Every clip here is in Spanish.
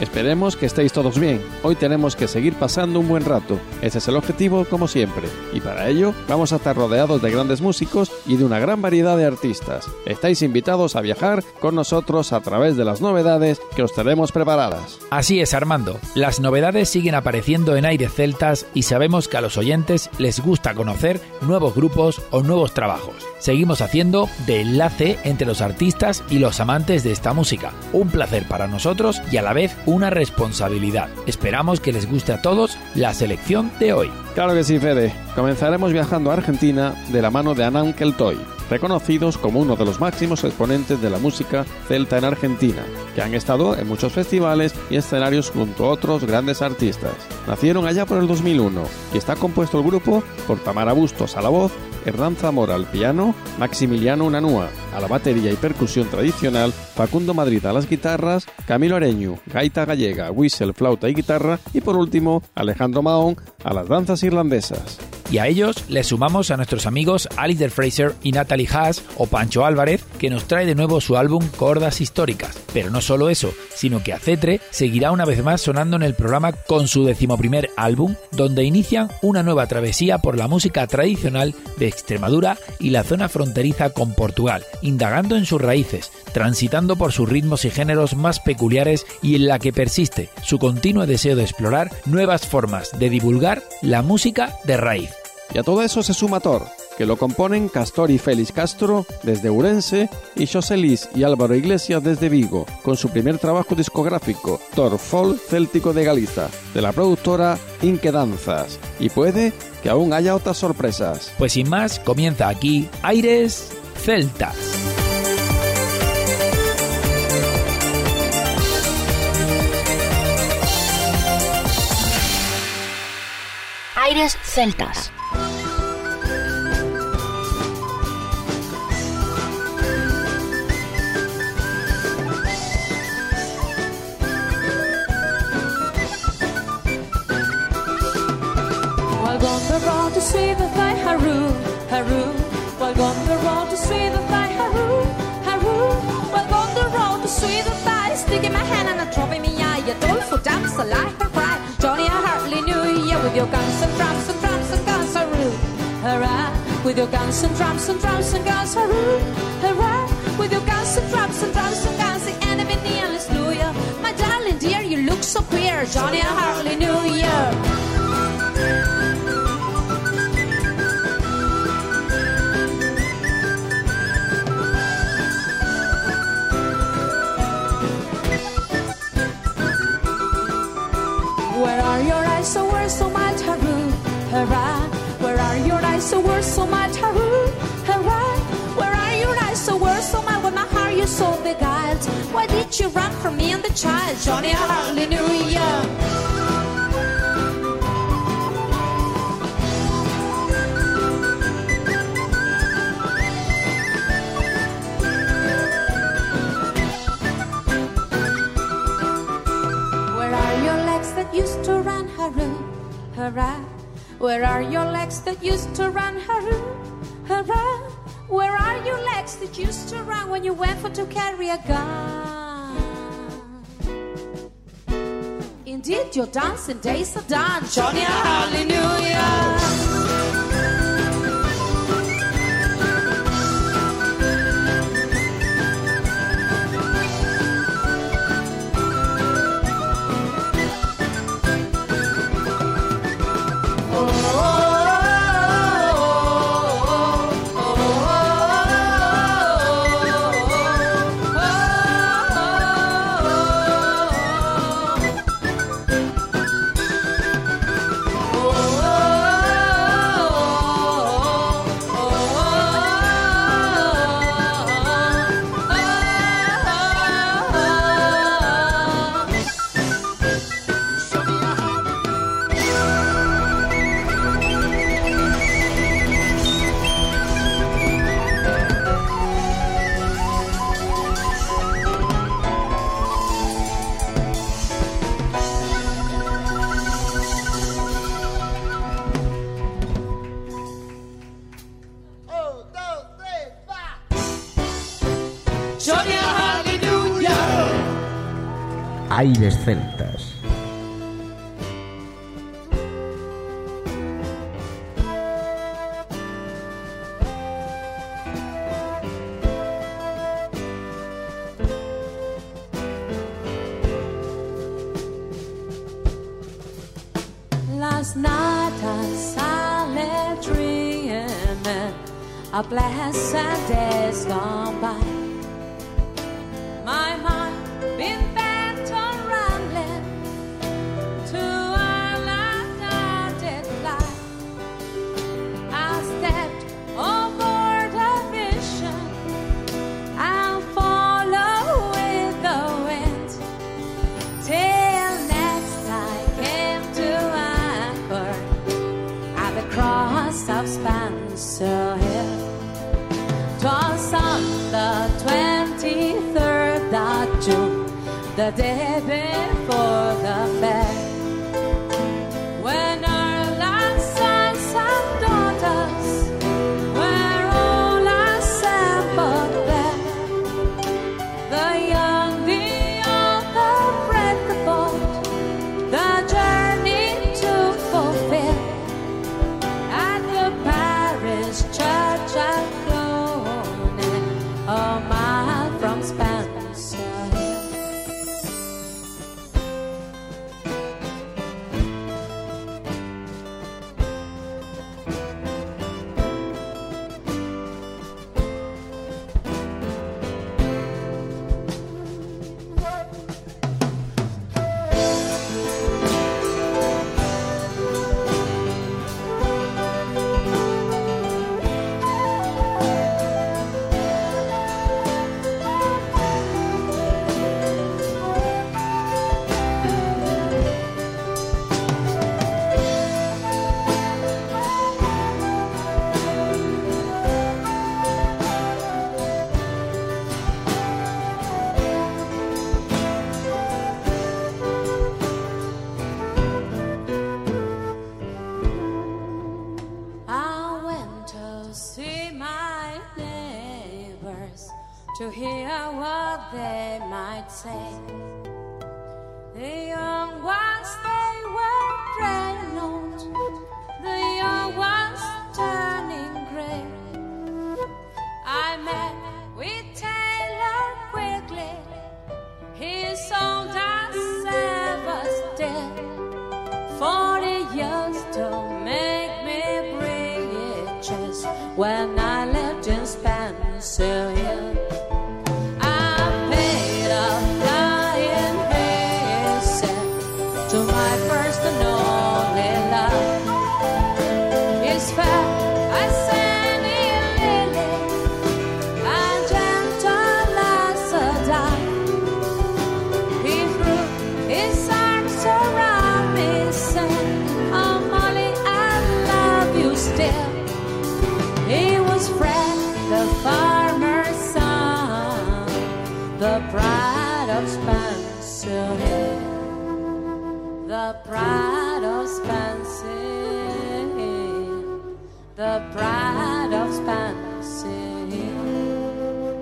Esperemos que estéis todos bien. Hoy tenemos que seguir pasando un buen rato. Ese es el objetivo, como siempre. Y para ello, vamos a estar rodeados de grandes músicos y de una gran variedad de artistas. Estáis invitados a viajar con nosotros a través de las novedades que os tenemos preparadas. Así es, Armando. Las novedades siguen apareciendo en Aire Celtas y sabemos que a los oyentes les gusta conocer nuevos grupos o nuevos trabajos. Seguimos haciendo de enlace entre los artistas y los amantes de esta música. Un placer para nosotros y a la vez una responsabilidad. Esperamos que les guste a todos la selección de hoy. Claro que sí, Fede. Comenzaremos viajando a Argentina de la mano de Anán Keltoy, reconocidos como uno de los máximos exponentes de la música celta en Argentina, que han estado en muchos festivales y escenarios junto a otros grandes artistas. Nacieron allá por el 2001 y está compuesto el grupo por Tamara Bustos a la voz Hernán Zamora al piano, Maximiliano Unanúa a la batería y percusión tradicional, Facundo Madrid a las guitarras, Camilo Areñu, gaita gallega, whistle, flauta y guitarra y por último Alejandro Mahón a las danzas irlandesas. Y a ellos les sumamos a nuestros amigos Alistair Fraser y Natalie Haas o Pancho Álvarez, que nos trae de nuevo su álbum Cordas Históricas. Pero no solo eso, sino que Acetre seguirá una vez más sonando en el programa con su decimoprimer álbum, donde inician una nueva travesía por la música tradicional de Extremadura y la zona fronteriza con Portugal, indagando en sus raíces, transitando por sus ritmos y géneros más peculiares y en la que persiste su continuo deseo de explorar nuevas formas de divulgar la música de raíz. Y a todo eso se suma Thor, que lo componen Castor y Félix Castro desde Urense y Joselis y Álvaro Iglesias desde Vigo, con su primer trabajo discográfico, Thor Folk Céltico de Galiza, de la productora Inque Danzas. Y puede que aún haya otras sorpresas. Pues sin más, comienza aquí Aires Celtas. Aires Celtas. see the thigh, haru, haru. While on the road to see With your guns and drums and drums and guns, haru, hurrah. With your guns and drums and drums and guns, the enemy nearly slew you. My darling dear, you look so queer. Johnny, I hardly knew you. So beguiled? Why did you run from me and the child, Johnny? I hardly knew. Where are your legs that used to run, hurrah, hurrah? Where are your legs that used to run? Hurrah, hurrah. Your legs that used to run when you went for to carry a gun? Indeed, your dancing days are done, Johnny. Hallelujah.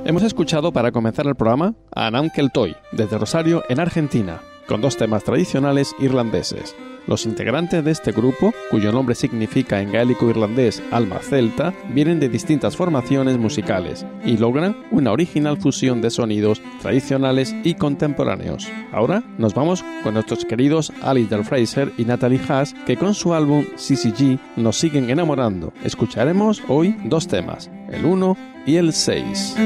Hemos escuchado para comenzar el programa a Anam Keltoy, desde Rosario, en Argentina, con dos temas tradicionales irlandeses, los integrantes de este grupo, cuyo nombre significa en gaélico irlandés alma celta, vienen de distintas formaciones musicales y logran una original fusión de sonidos tradicionales y contemporáneos. Ahora nos vamos con nuestros queridos Alistair Fraser y Natalie Haas, que con su álbum CCG nos siguen enamorando. Escucharemos hoy dos temas, el 1 y el 6.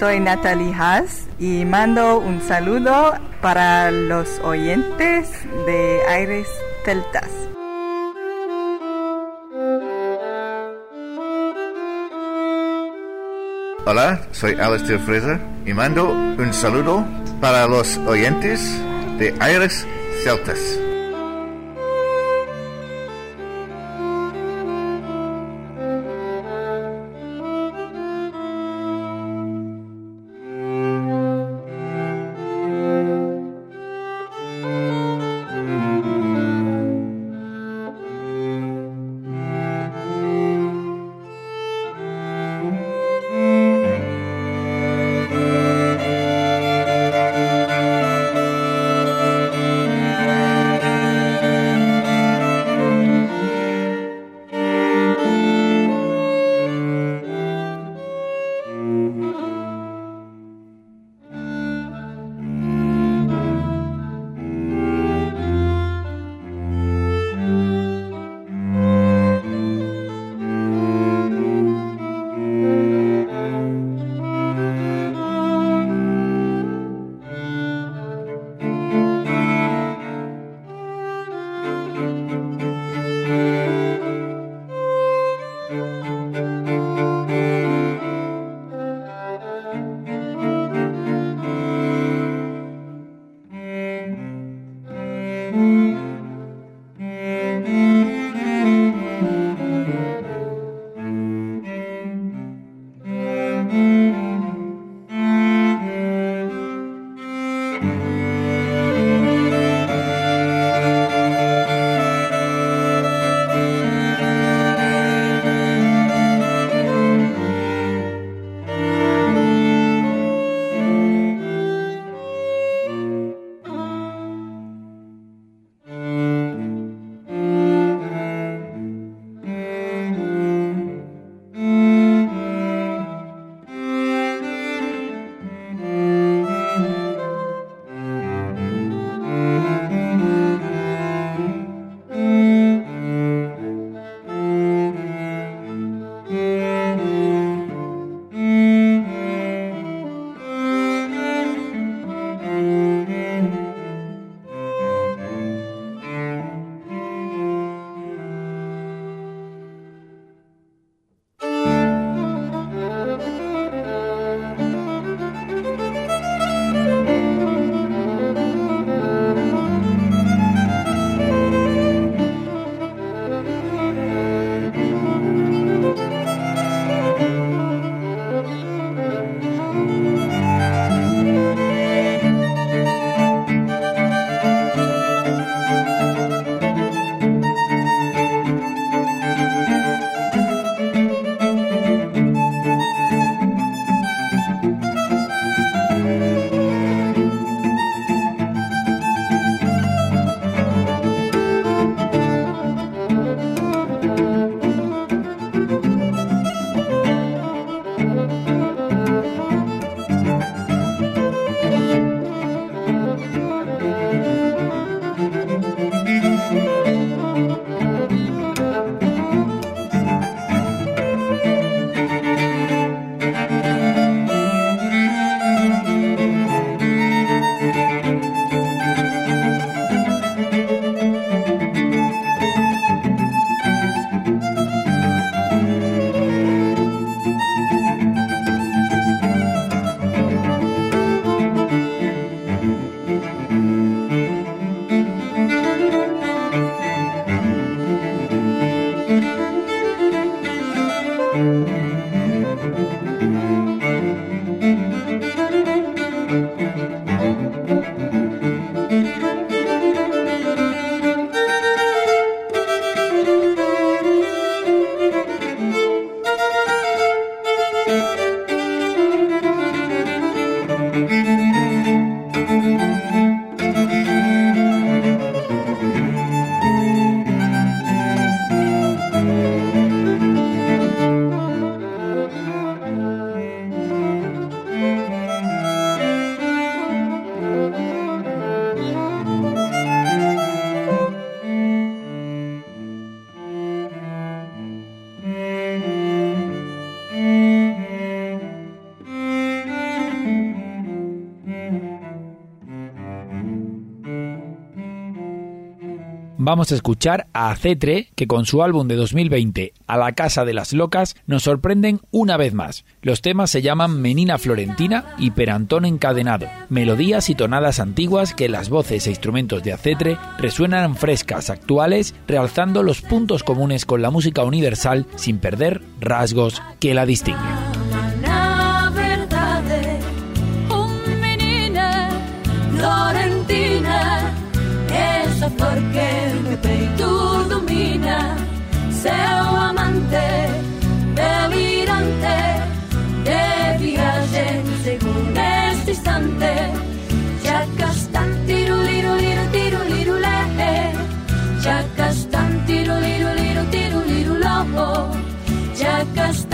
Soy Natalie Haas y mando un saludo para los oyentes de Aires Celtas. Hola, soy Alistair Fraser y mando un saludo para los oyentes de Aires Celtas. Vamos a escuchar a Acetre, que con su álbum de 2020, A la Casa de las Locas, nos sorprenden una vez más. Los temas se llaman Menina Florentina y Perantón Encadenado, melodías y tonadas antiguas que las voces e instrumentos de Acetre resuenan frescas, actuales, realzando los puntos comunes con la música universal sin perder rasgos que la distinguen. seu amante delirante de viaxe segundo este instante Chacastán, tiro, liro, liro, tiro, liro, le Chacastán, tiro, liro, liro, tiro, liro, lobo Chacastán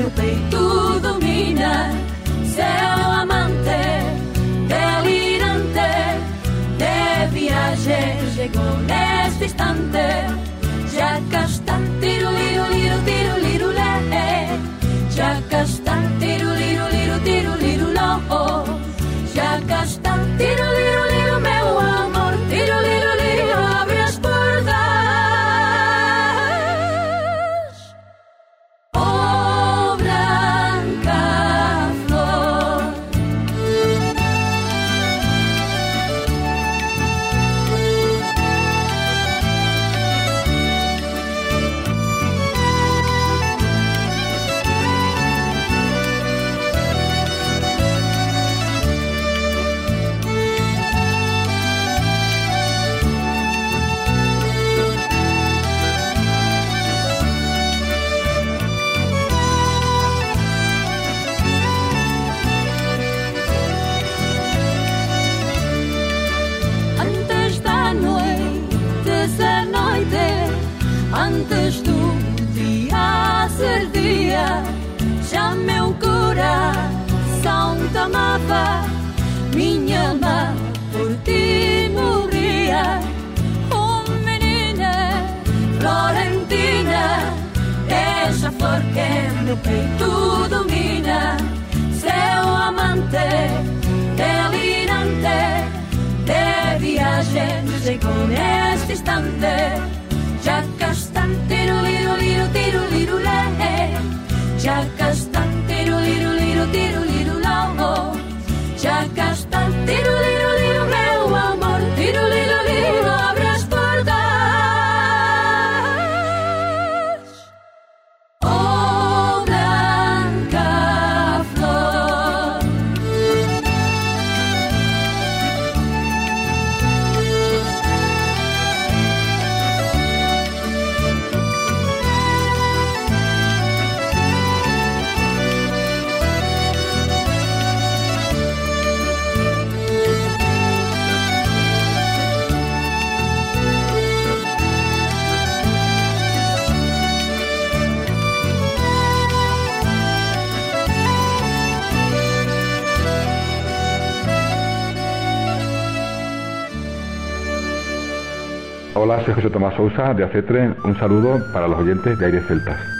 meu peito chegou neste instante Hola, soy José Tomás Sousa de Acetre. Un saludo para los oyentes de Aires Celtas.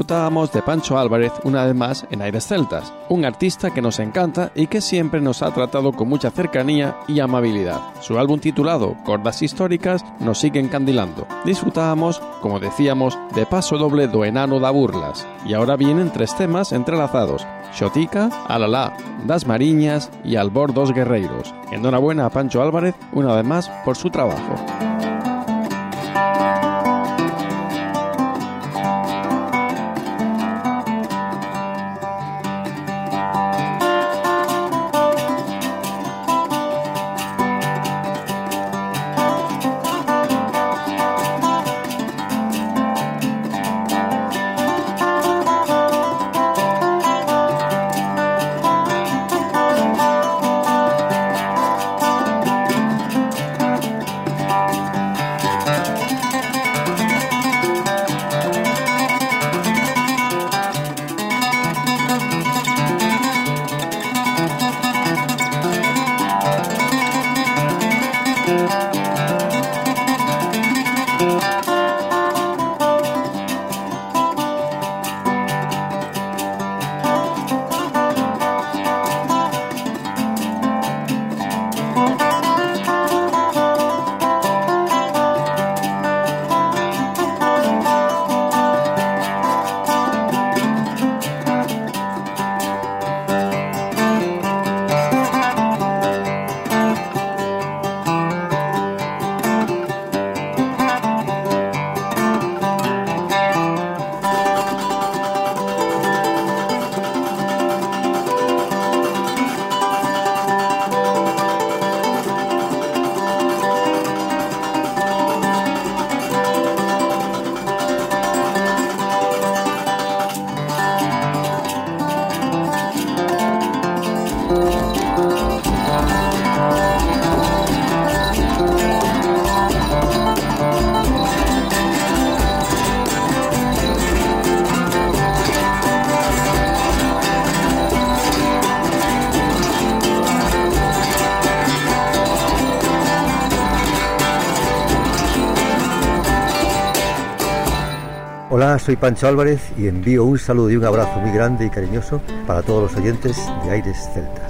Disfrutábamos de Pancho Álvarez una vez más en Aires Celtas, un artista que nos encanta y que siempre nos ha tratado con mucha cercanía y amabilidad. Su álbum titulado Cordas Históricas nos sigue encandilando. Disfrutábamos, como decíamos, de Paso Doble do Enano da Burlas, y ahora vienen tres temas entrelazados, Xotica, Alalá, Das Mariñas y Albor dos Guerreiros. Enhorabuena a Pancho Álvarez una vez más por su trabajo. Soy Pancho Álvarez y envío un saludo y un abrazo muy grande y cariñoso para todos los oyentes de Aires Celtas.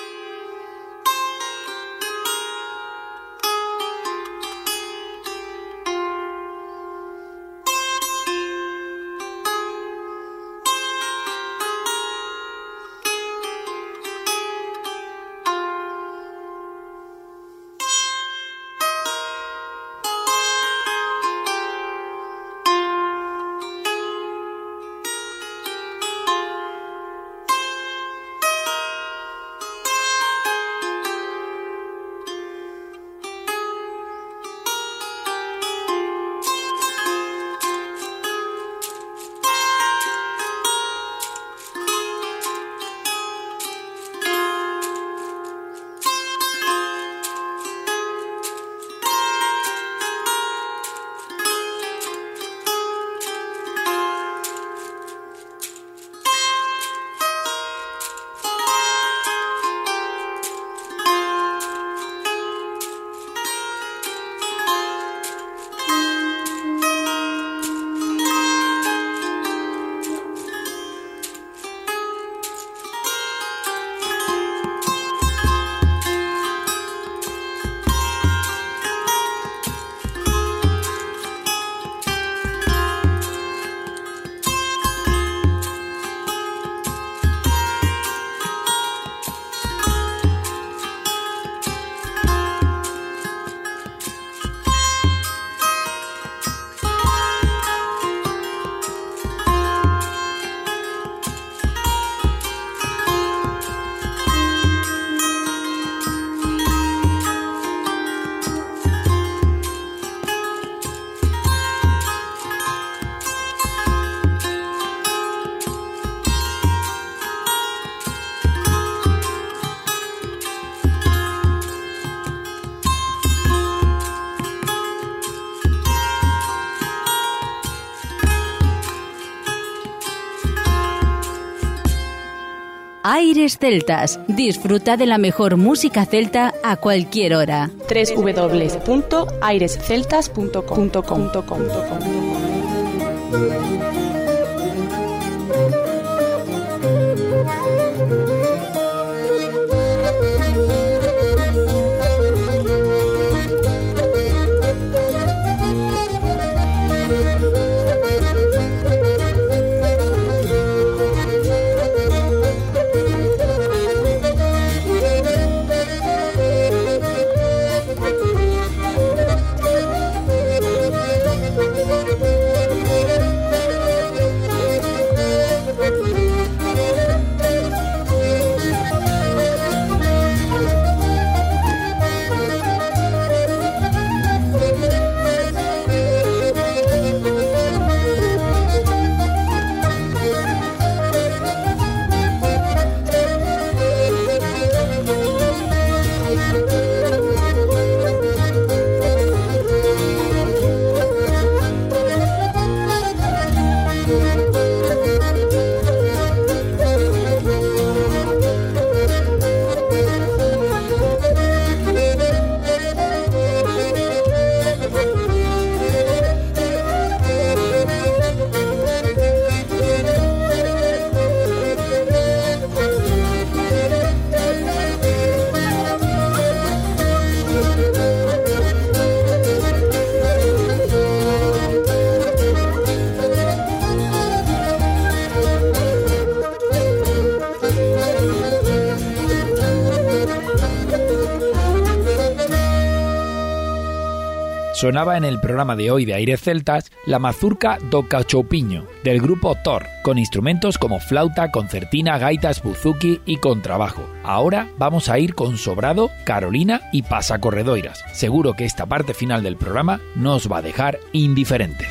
Aires Celtas. Disfruta de la mejor música celta a cualquier hora. www.airesceltas.com. sonaba en el programa de hoy de Aires Celtas la mazurca do Cachopiño del grupo Thor, con instrumentos como flauta, concertina, gaitas, buzuki y contrabajo. Ahora vamos a ir con Sobrado, Carolina y Pasacorredoiras. Seguro que esta parte final del programa nos va a dejar indiferentes.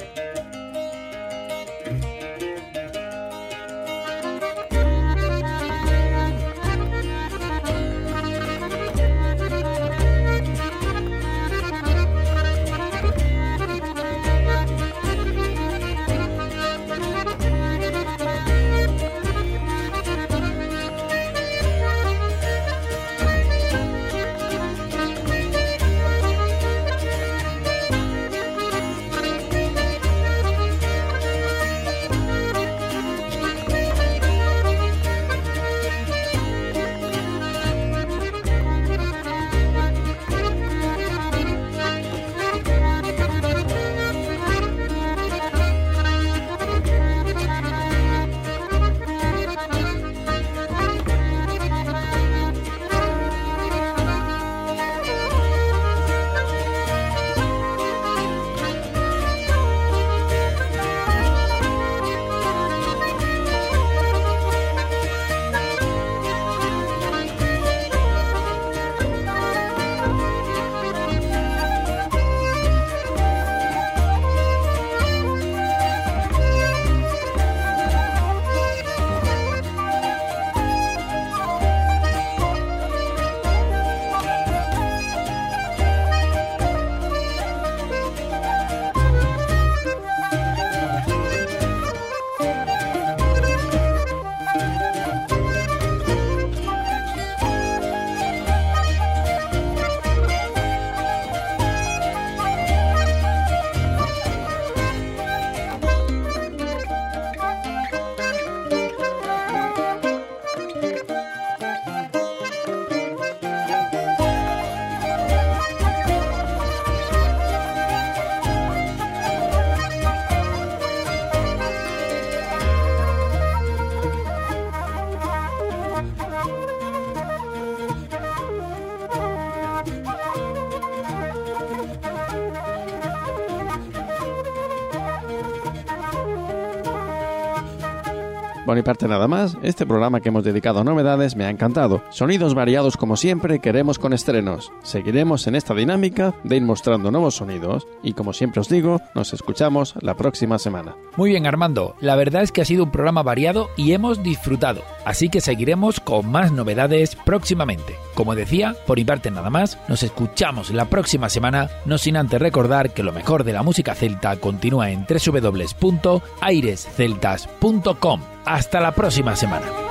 Por mi parte nada más, este programa que hemos dedicado a novedades me ha encantado. Sonidos variados como siempre queremos con estrenos. Seguiremos en esta dinámica de ir mostrando nuevos sonidos y como siempre os digo, nos escuchamos la próxima semana. Muy bien Armando, la verdad es que ha sido un programa variado y hemos disfrutado, así que seguiremos con más novedades próximamente. Como decía, por mi parte nada más, nos escuchamos la próxima semana, no sin antes recordar que lo mejor de la música celta continúa en www.airesceltas.com. Hasta la próxima semana.